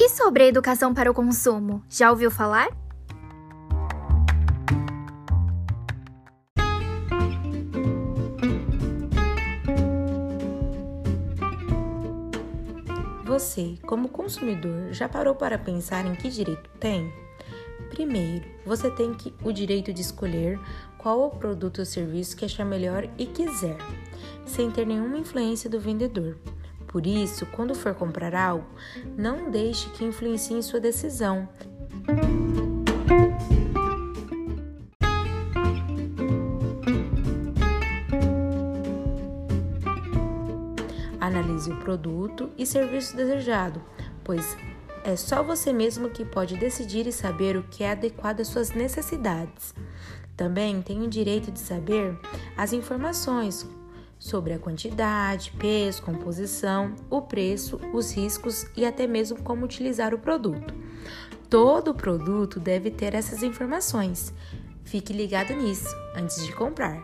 E sobre a educação para o consumo, já ouviu falar? Você, como consumidor, já parou para pensar em que direito tem? Primeiro, você tem que, o direito de escolher qual o produto ou serviço que achar melhor e quiser, sem ter nenhuma influência do vendedor. Por isso, quando for comprar algo, não deixe que influencie em sua decisão. Analise o produto e serviço desejado, pois é só você mesmo que pode decidir e saber o que é adequado às suas necessidades. Também tem o direito de saber as informações sobre a quantidade, peso, composição, o preço, os riscos e até mesmo como utilizar o produto. Todo produto deve ter essas informações. Fique ligado nisso antes de comprar.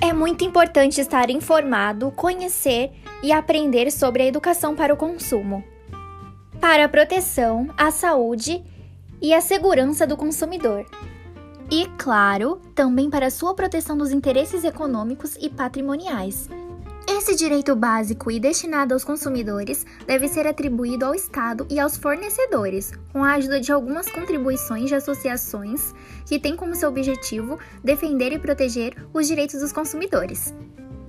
É muito importante estar informado, conhecer e aprender sobre a educação para o consumo para a proteção, a saúde e a segurança do consumidor. E, claro, também para a sua proteção dos interesses econômicos e patrimoniais. Esse direito básico e destinado aos consumidores deve ser atribuído ao Estado e aos fornecedores, com a ajuda de algumas contribuições de associações que têm como seu objetivo defender e proteger os direitos dos consumidores.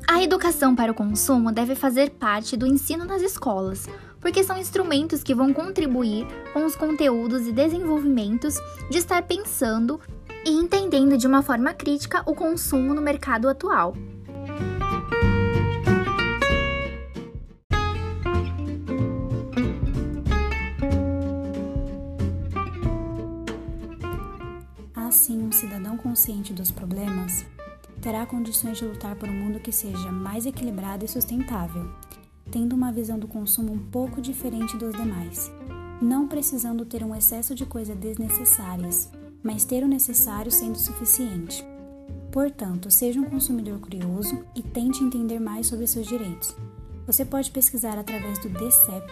A educação para o consumo deve fazer parte do ensino nas escolas, porque são instrumentos que vão contribuir com os conteúdos e desenvolvimentos de estar pensando e entendendo de uma forma crítica o consumo no mercado atual. Assim, um cidadão consciente dos problemas terá condições de lutar por um mundo que seja mais equilibrado e sustentável, tendo uma visão do consumo um pouco diferente dos demais, não precisando ter um excesso de coisas desnecessárias, mas ter o necessário sendo suficiente. Portanto, seja um consumidor curioso e tente entender mais sobre seus direitos. Você pode pesquisar através do DCEP,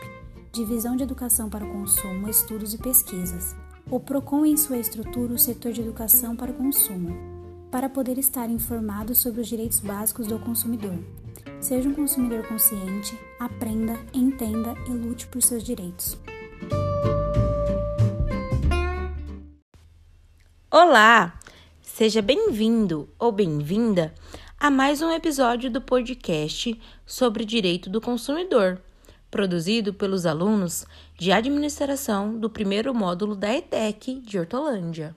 Divisão de Educação para o Consumo, Estudos e Pesquisas, o PROCON em sua estrutura o setor de educação para o consumo, para poder estar informado sobre os direitos básicos do consumidor. Seja um consumidor consciente, aprenda, entenda e lute por seus direitos. Olá! Seja bem-vindo ou bem-vinda a mais um episódio do podcast sobre direito do consumidor, produzido pelos alunos de administração do primeiro módulo da ETEC de Hortolândia.